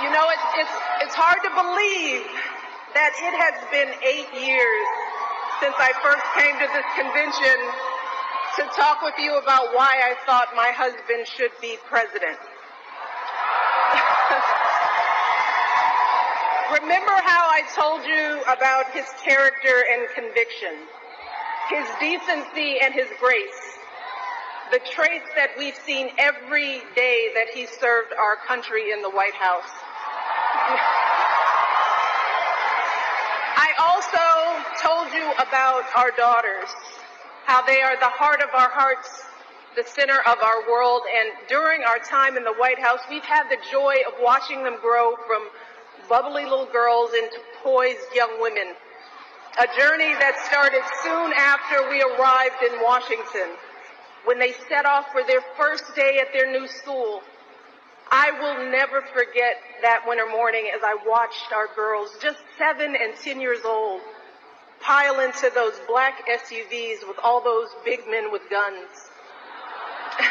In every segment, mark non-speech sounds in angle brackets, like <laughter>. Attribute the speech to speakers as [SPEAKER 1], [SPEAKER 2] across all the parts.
[SPEAKER 1] You know, it's, it's, it's hard to believe that it has been eight years since I first came to this convention to talk with you about why I thought my husband should be president. <laughs> Remember how I told you about his character and conviction, his decency and his grace, the traits that we've seen every day that he served our country in the White House. I also told you about our daughters, how they are the heart of our hearts, the center of our world, and during our time in the White House, we've had the joy of watching them grow from bubbly little girls into poised young women. A journey that started soon after we arrived in Washington when they set off for their first day at their new school. I will never forget that winter morning as I watched our girls, just seven and ten years old, pile into those black SUVs with all those big men with guns. <laughs>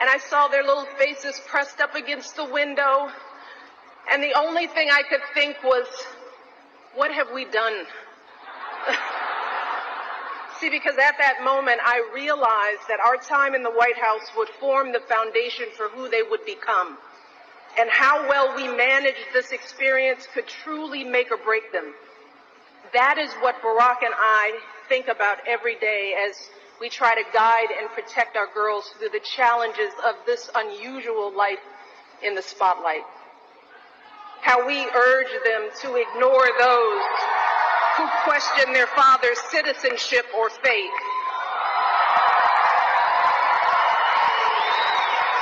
[SPEAKER 1] and I saw their little faces pressed up against the window, and the only thing I could think was, what have we done? See, because at that moment I realized that our time in the White House would form the foundation for who they would become. And how well we managed this experience could truly make or break them. That is what Barack and I think about every day as we try to guide and protect our girls through the challenges of this unusual life in the spotlight how we urge them to ignore those who question their father's citizenship or faith.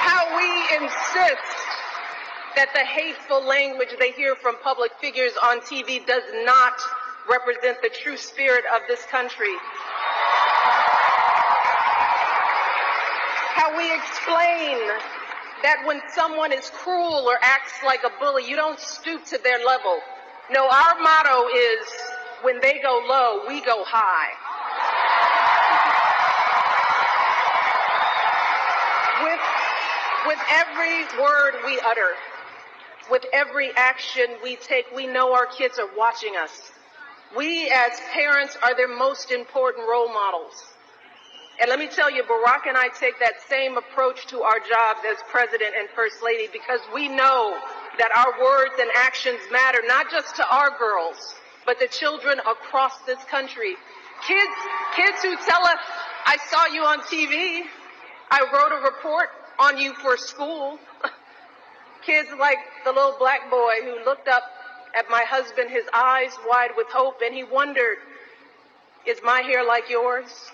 [SPEAKER 1] How we insist that the hateful language they hear from public figures on TV does not represent the true spirit of this country. How we explain that when someone is cruel or acts like a bully, you don't stoop to their level. No, our motto is when they go low, we go high. with, with every word we utter, with every action we take, we know our kids are watching us. We as parents are their most important role models. And let me tell you, Barack and I take that same approach to our jobs as president and first lady because we know that our words and actions matter not just to our girls, but the children across this country. Kids, kids who tell us, I saw you on TV. I wrote a report on you for school. <laughs> kids like the little black boy who looked up at my husband, his eyes wide with hope, and he wondered, is my hair like yours?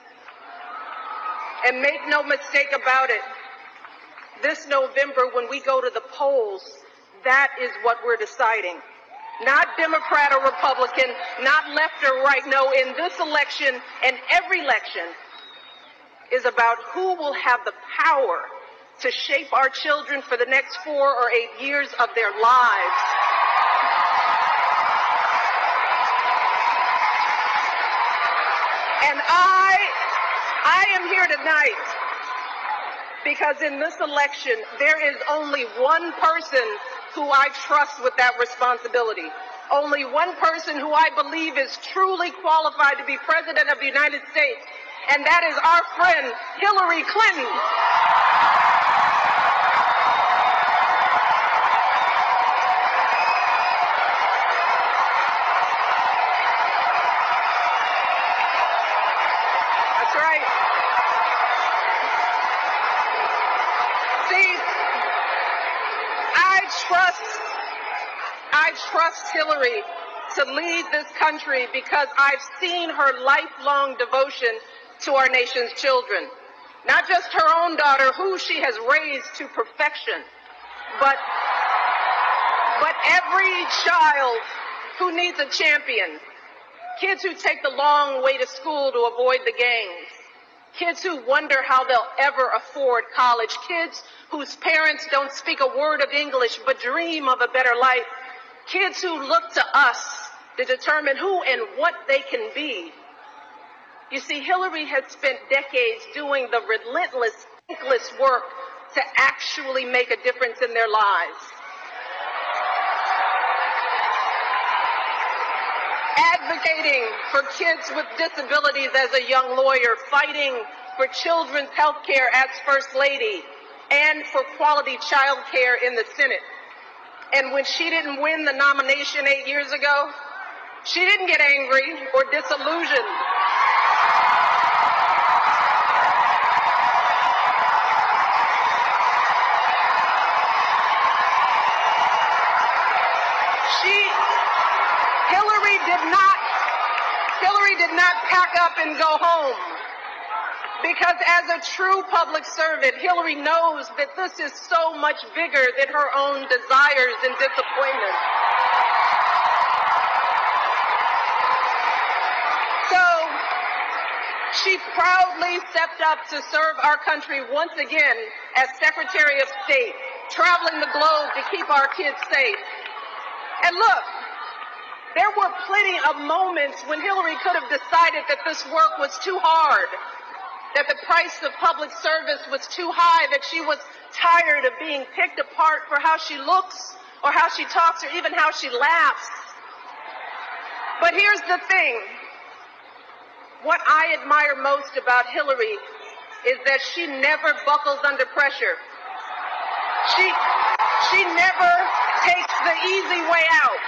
[SPEAKER 1] And make no mistake about it, this November when we go to the polls, that is what we're deciding. Not Democrat or Republican, not left or right. No, in this election and every election is about who will have the power to shape our children for the next four or eight years of their lives. And I I am here tonight because in this election, there is only one person who I trust with that responsibility. Only one person who I believe is truly qualified to be President of the United States, and that is our friend Hillary Clinton. Trust Hillary to lead this country because I've seen her lifelong devotion to our nation's children. Not just her own daughter, who she has raised to perfection, but, but every child who needs a champion. Kids who take the long way to school to avoid the gangs. Kids who wonder how they'll ever afford college. Kids whose parents don't speak a word of English but dream of a better life Kids who look to us to determine who and what they can be. You see, Hillary had spent decades doing the relentless, thankless work to actually make a difference in their lives. Advocating for kids with disabilities as a young lawyer, fighting for children's health care as First Lady, and for quality child care in the Senate. And when she didn't win the nomination eight years ago, she didn't get angry or disillusioned. She, Hillary did not, Hillary did not pack up and go home. Because as a true public servant, Hillary knows that this is so much bigger than her own desires and disappointments. So she proudly stepped up to serve our country once again as Secretary of State, traveling the globe to keep our kids safe. And look, there were plenty of moments when Hillary could have decided that this work was too hard, that the price of public service was too high, that she was tired of being picked apart for how she looks or how she talks or even how she laughs. But here's the thing. What I admire most about Hillary is that she never buckles under pressure. She, she never takes the easy way out.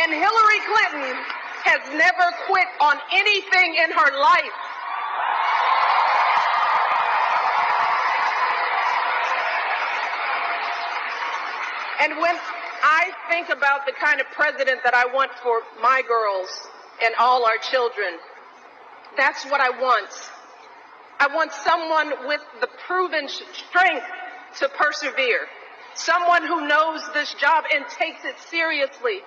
[SPEAKER 1] And Hillary Clinton has never quit on anything in her life. And when I think about the kind of president that I want for my girls and all our children, that's what I want. I want someone with the proven strength to persevere. Someone who knows this job and takes it seriously.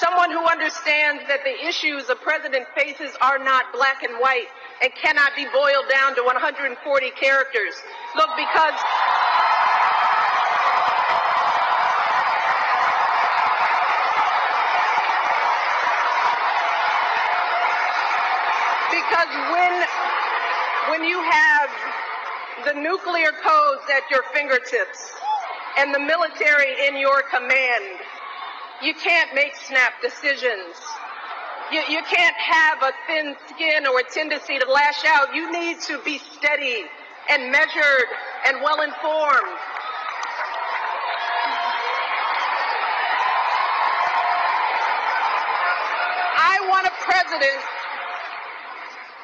[SPEAKER 1] Someone who understands that the issues a president faces are not black and white and cannot be boiled down to 140 characters. Look, because because when when you have the nuclear codes at your fingertips and the military in your command, you can't make snap decisions. You, you can't have a thin skin or a tendency to lash out. You need to be steady and measured and well informed. I want a president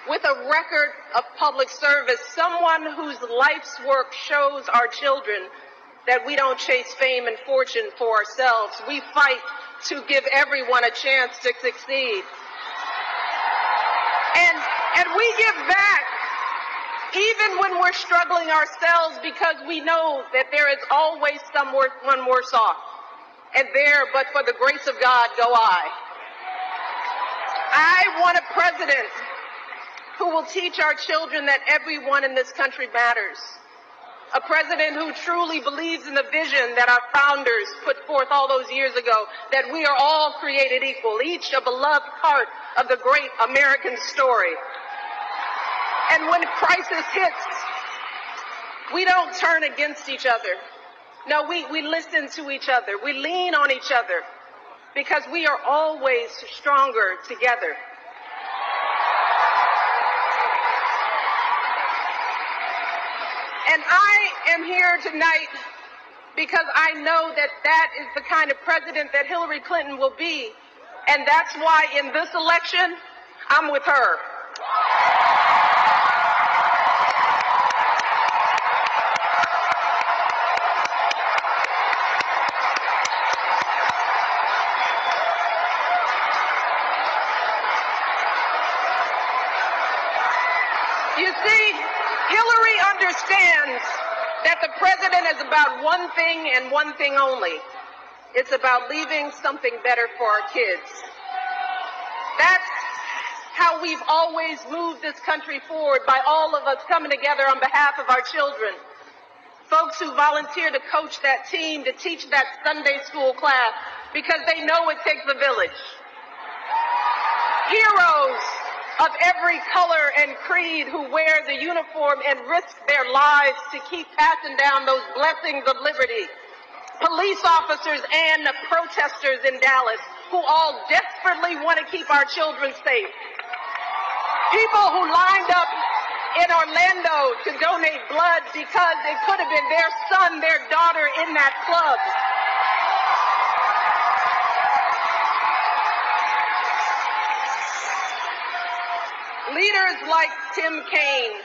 [SPEAKER 1] with a record of public service, someone whose life's work shows our children that we don't chase fame and fortune for ourselves. We fight to give everyone a chance to succeed. And, and we give back even when we're struggling ourselves because we know that there is always someone worse off. And there, but for the grace of God, go I. I want a president who will teach our children that everyone in this country matters. A president who truly believes in the vision that our founders put forth all those years ago, that we are all created equal, each a beloved part of the great American story. And when crisis hits, we don't turn against each other. No, we, we listen to each other. We lean on each other because we are always stronger together. I am here tonight because I know that that is the kind of president that Hillary Clinton will be. And that's why in this election, I'm with her. You see, Hillary understands that the president is about one thing and one thing only. It's about leaving something better for our kids. That's how we've always moved this country forward by all of us coming together on behalf of our children. Folks who volunteer to coach that team, to teach that Sunday school class, because they know it takes a village. Heroes of every color and creed who wear the uniform and risk their lives to keep passing down those blessings of liberty. Police officers and protesters in Dallas who all desperately want to keep our children safe. People who lined up in Orlando to donate blood because it could have been their son, their daughter in that club. Leaders like Tim Kaine.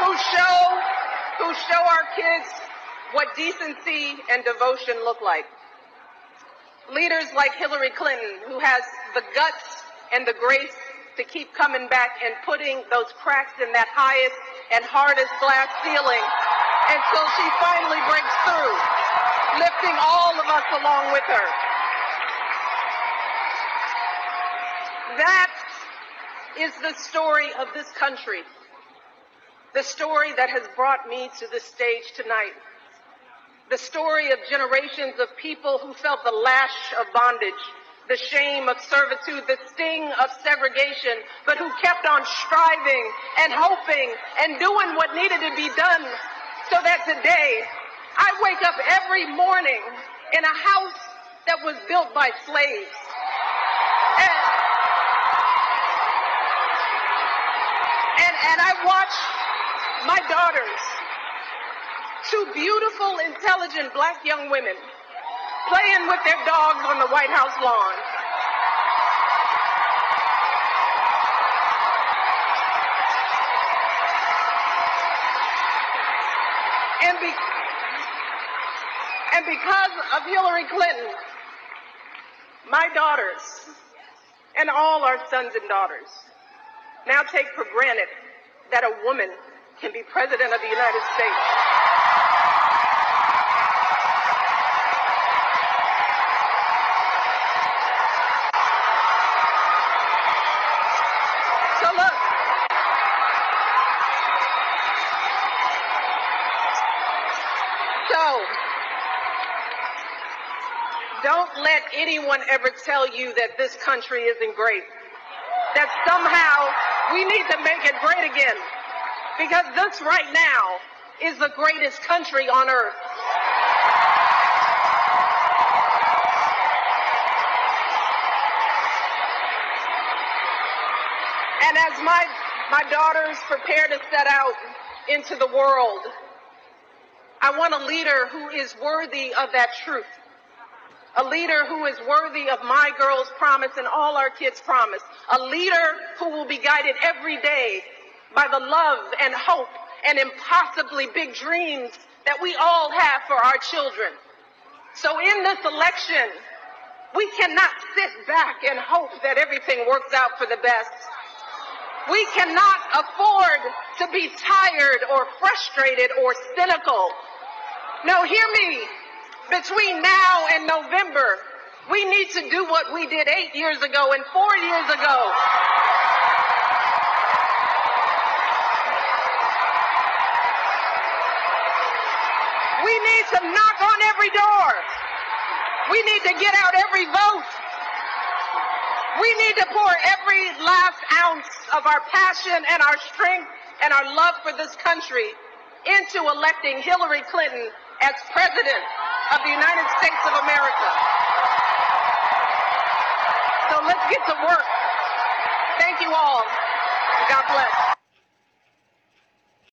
[SPEAKER 1] who show who show our kids what decency and devotion look like. Leaders like Hillary Clinton, who has the guts and the grace to keep coming back and putting those cracks in that highest and hardest glass ceiling until she finally breaks through, lifting all of us along with her. That is the story of this country. The story that has brought me to this stage tonight. The story of generations of people who felt the lash of bondage, the shame of servitude, the sting of segregation, but who kept on striving and hoping and doing what needed to be done so that today I wake up every morning in a house that was built by slaves. And, I watch my daughters, two beautiful, intelligent black young women, playing with their dogs on the White House lawn. And, be, and because of Hillary Clinton, my daughters and all our sons and daughters now take for granted that a woman can be president of the United States. So look, so don't let anyone ever tell you that this country isn't great. That somehow we need to make it great again. Because this right now is the greatest country on earth. And as my, my daughters prepare to set out into the world, I want a leader who is worthy of that truth. A leader who is worthy of my girls' promise and all our kids' promise. A leader who will be guided every day by the love and hope and impossibly big dreams that we all have for our children. So in this election, we cannot sit back and hope that everything works out for the best. We cannot afford to be tired or frustrated or cynical. No, hear me. Between now and November, we need to do what we did eight years ago and four years ago. We need to knock on every door. We need to get out every vote. We need to pour every last ounce of our passion and our strength and our love for this country into electing Hillary Clinton as President of the United States of America. So let's get to work. Thank you all. God bless.